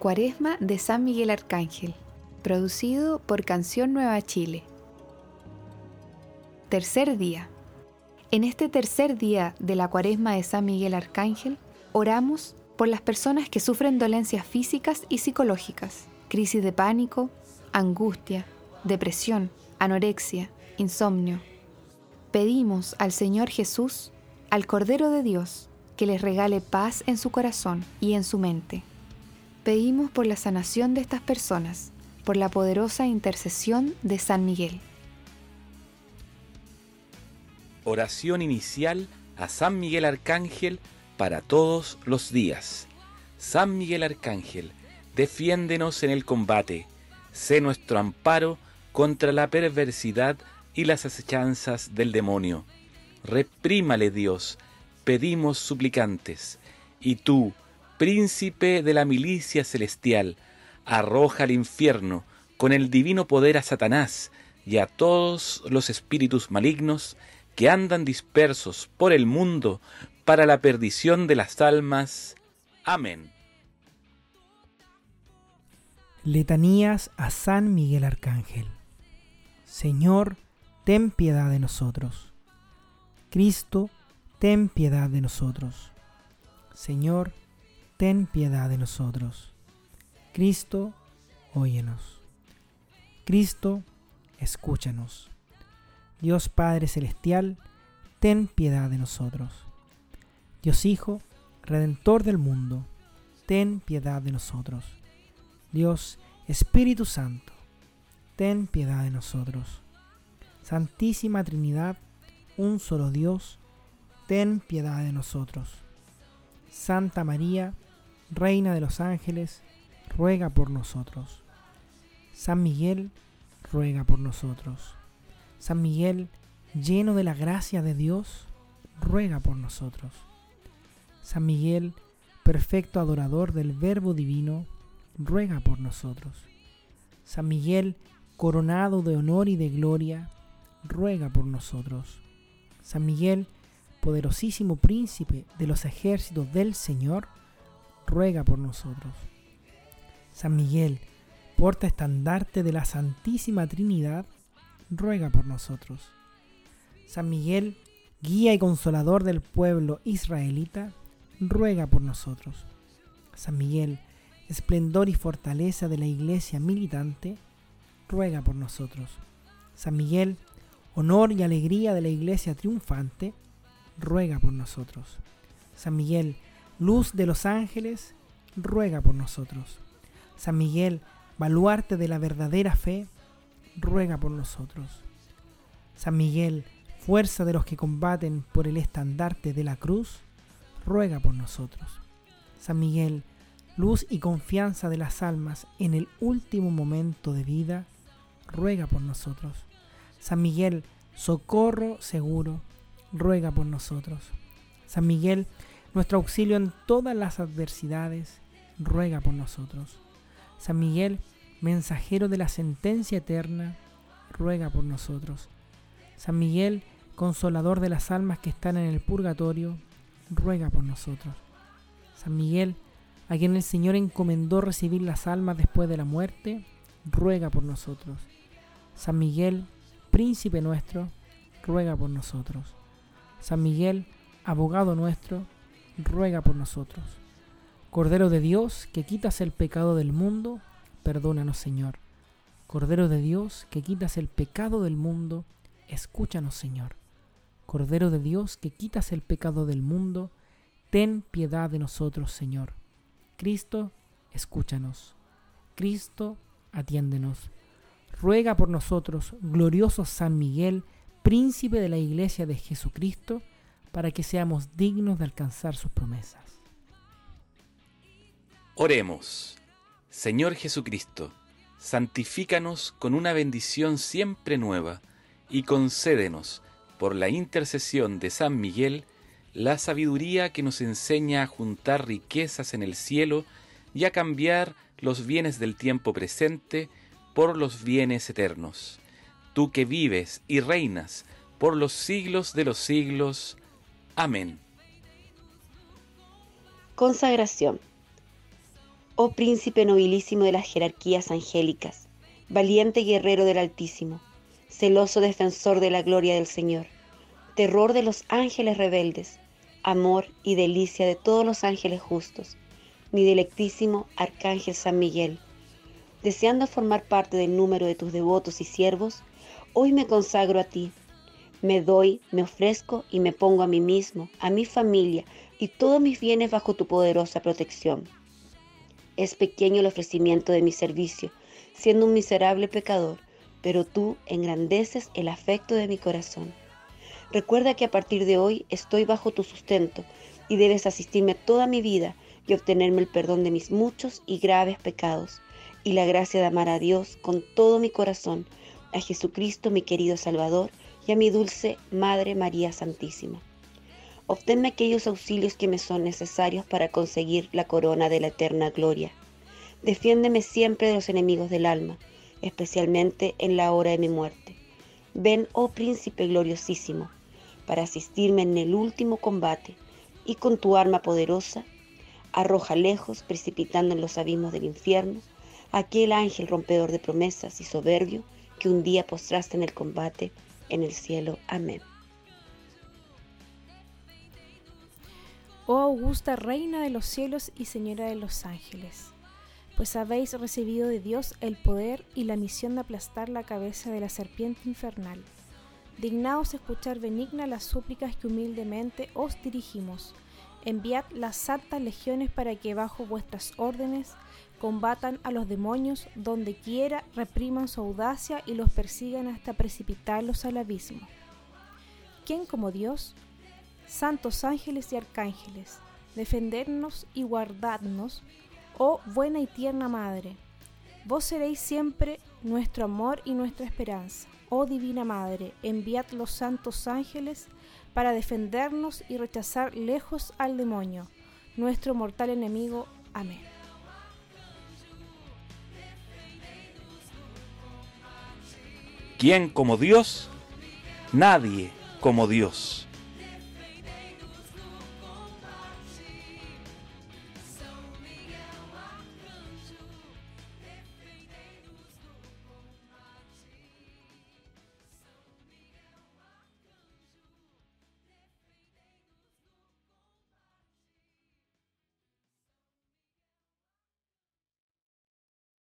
Cuaresma de San Miguel Arcángel, producido por Canción Nueva Chile. Tercer día. En este tercer día de la Cuaresma de San Miguel Arcángel, oramos por las personas que sufren dolencias físicas y psicológicas, crisis de pánico, angustia, depresión, anorexia, insomnio. Pedimos al Señor Jesús, al Cordero de Dios, que les regale paz en su corazón y en su mente. Pedimos por la sanación de estas personas, por la poderosa intercesión de San Miguel. Oración inicial a San Miguel Arcángel para todos los días. San Miguel Arcángel, defiéndenos en el combate, sé nuestro amparo contra la perversidad y las acechanzas del demonio. Reprímale Dios, pedimos suplicantes, y tú, príncipe de la milicia celestial, arroja al infierno con el divino poder a Satanás y a todos los espíritus malignos que andan dispersos por el mundo para la perdición de las almas. Amén. Letanías a San Miguel Arcángel. Señor, ten piedad de nosotros. Cristo, ten piedad de nosotros. Señor, ten piedad de nosotros. Cristo, óyenos. Cristo, escúchanos. Dios Padre Celestial, ten piedad de nosotros. Dios Hijo, Redentor del mundo, ten piedad de nosotros. Dios Espíritu Santo, ten piedad de nosotros. Santísima Trinidad, un solo Dios, ten piedad de nosotros. Santa María, Reina de los ángeles, ruega por nosotros. San Miguel, ruega por nosotros. San Miguel, lleno de la gracia de Dios, ruega por nosotros. San Miguel, perfecto adorador del Verbo Divino, ruega por nosotros. San Miguel, coronado de honor y de gloria, ruega por nosotros. San Miguel, poderosísimo príncipe de los ejércitos del Señor, ruega por nosotros. San Miguel, porta estandarte de la Santísima Trinidad, ruega por nosotros. San Miguel, guía y consolador del pueblo israelita, ruega por nosotros. San Miguel, esplendor y fortaleza de la iglesia militante, ruega por nosotros. San Miguel, honor y alegría de la iglesia triunfante, ruega por nosotros. San Miguel, luz de los ángeles, ruega por nosotros. San Miguel, baluarte de la verdadera fe, ruega por nosotros. San Miguel, fuerza de los que combaten por el estandarte de la cruz, ruega por nosotros. San Miguel, luz y confianza de las almas en el último momento de vida, ruega por nosotros. San Miguel, socorro seguro, ruega por nosotros. San Miguel, nuestro auxilio en todas las adversidades, ruega por nosotros. San Miguel, mensajero de la sentencia eterna, ruega por nosotros. San Miguel, consolador de las almas que están en el purgatorio, ruega por nosotros. San Miguel, a quien el Señor encomendó recibir las almas después de la muerte, ruega por nosotros. San Miguel, príncipe nuestro, ruega por nosotros. San Miguel, abogado nuestro, ruega por nosotros. Cordero de Dios, que quitas el pecado del mundo, perdónanos Señor. Cordero de Dios, que quitas el pecado del mundo, escúchanos Señor. Cordero de Dios, que quitas el pecado del mundo, ten piedad de nosotros Señor. Cristo, escúchanos. Cristo, atiéndenos. Ruega por nosotros, glorioso San Miguel, príncipe de la iglesia de Jesucristo, para que seamos dignos de alcanzar sus promesas. Oremos. Señor Jesucristo, santifícanos con una bendición siempre nueva y concédenos, por la intercesión de San Miguel, la sabiduría que nos enseña a juntar riquezas en el cielo y a cambiar los bienes del tiempo presente por los bienes eternos tú que vives y reinas por los siglos de los siglos. Amén. Consagración. Oh príncipe nobilísimo de las jerarquías angélicas, valiente guerrero del Altísimo, celoso defensor de la gloria del Señor, terror de los ángeles rebeldes, amor y delicia de todos los ángeles justos, mi delectísimo Arcángel San Miguel, deseando formar parte del número de tus devotos y siervos, hoy me consagro a ti. Me doy, me ofrezco y me pongo a mí mismo, a mi familia y todos mis bienes bajo tu poderosa protección. Es pequeño el ofrecimiento de mi servicio, siendo un miserable pecador, pero tú engrandeces el afecto de mi corazón. Recuerda que a partir de hoy estoy bajo tu sustento y debes asistirme toda mi vida y obtenerme el perdón de mis muchos y graves pecados y la gracia de amar a Dios con todo mi corazón, a Jesucristo mi querido Salvador y a mi dulce Madre María Santísima. Obténme aquellos auxilios que me son necesarios para conseguir la corona de la eterna gloria. Defiéndeme siempre de los enemigos del alma, especialmente en la hora de mi muerte. Ven, oh príncipe gloriosísimo, para asistirme en el último combate, y con tu arma poderosa, arroja lejos, precipitando en los abismos del infierno, aquel ángel rompedor de promesas y soberbio que un día postraste en el combate en el cielo. Amén. Oh augusta Reina de los cielos y Señora de los ángeles, pues habéis recibido de Dios el poder y la misión de aplastar la cabeza de la serpiente infernal. Dignaos escuchar benigna las súplicas que humildemente os dirigimos. Enviad las santas legiones para que bajo vuestras órdenes combatan a los demonios donde quiera, repriman su audacia y los persigan hasta precipitarlos al abismo. ¿Quién como Dios? Santos ángeles y arcángeles, defendernos y guardarnos, oh buena y tierna Madre. Vos seréis siempre nuestro amor y nuestra esperanza. Oh Divina Madre, enviad los santos ángeles para defendernos y rechazar lejos al demonio, nuestro mortal enemigo. Amén. ¿Quién como Dios? Nadie como Dios.